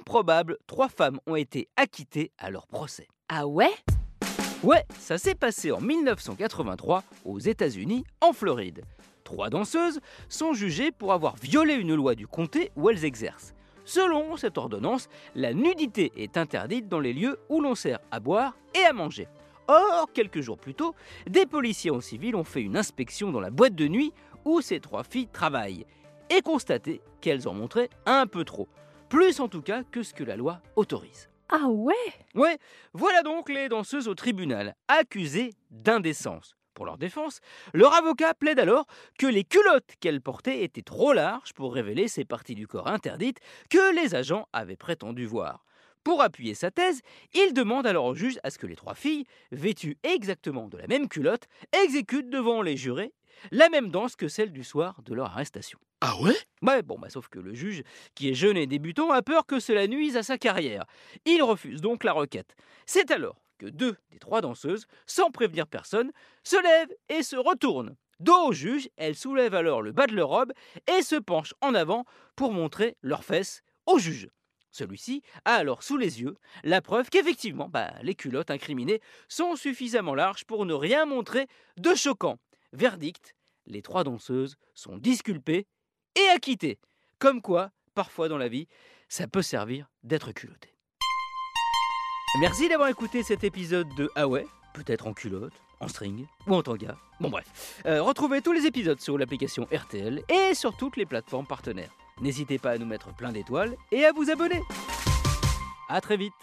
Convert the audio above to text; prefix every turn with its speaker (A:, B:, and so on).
A: improbable trois femmes ont été acquittées à leur procès.
B: Ah ouais?
A: Ouais, ça s'est passé en 1983 aux États-Unis, en Floride. Trois danseuses sont jugées pour avoir violé une loi du comté où elles exercent. Selon cette ordonnance, la nudité est interdite dans les lieux où l'on sert à boire et à manger. Or, quelques jours plus tôt, des policiers en civil ont fait une inspection dans la boîte de nuit où ces trois filles travaillent et constaté qu'elles en montraient un peu trop. Plus en tout cas que ce que la loi autorise.
B: Ah ouais?
A: Ouais, voilà donc les danseuses au tribunal, accusées d'indécence. Pour leur défense, leur avocat plaide alors que les culottes qu'elles portaient étaient trop larges pour révéler ces parties du corps interdites que les agents avaient prétendu voir. Pour appuyer sa thèse, il demande alors au juge à ce que les trois filles, vêtues exactement de la même culotte, exécutent devant les jurés la même danse que celle du soir de leur arrestation.
C: Ah ouais?
A: Ouais, bon, bah, sauf que le juge, qui est jeune et débutant, a peur que cela nuise à sa carrière. Il refuse donc la requête. C'est alors que deux des trois danseuses, sans prévenir personne, se lèvent et se retournent. Dos au juge, elles soulèvent alors le bas de leur robe et se penchent en avant pour montrer leurs fesses au juge. Celui-ci a alors sous les yeux la preuve qu'effectivement, bah, les culottes incriminées sont suffisamment larges pour ne rien montrer de choquant. Verdict, les trois danseuses sont disculpées et acquittées. Comme quoi, parfois dans la vie, ça peut servir d'être culotté. Merci d'avoir écouté cet épisode de Ah ouais, peut-être en culotte, en string ou en tanga. Bon bref, euh, retrouvez tous les épisodes sur l'application RTL et sur toutes les plateformes partenaires. N'hésitez pas à nous mettre plein d'étoiles et à vous abonner. A très vite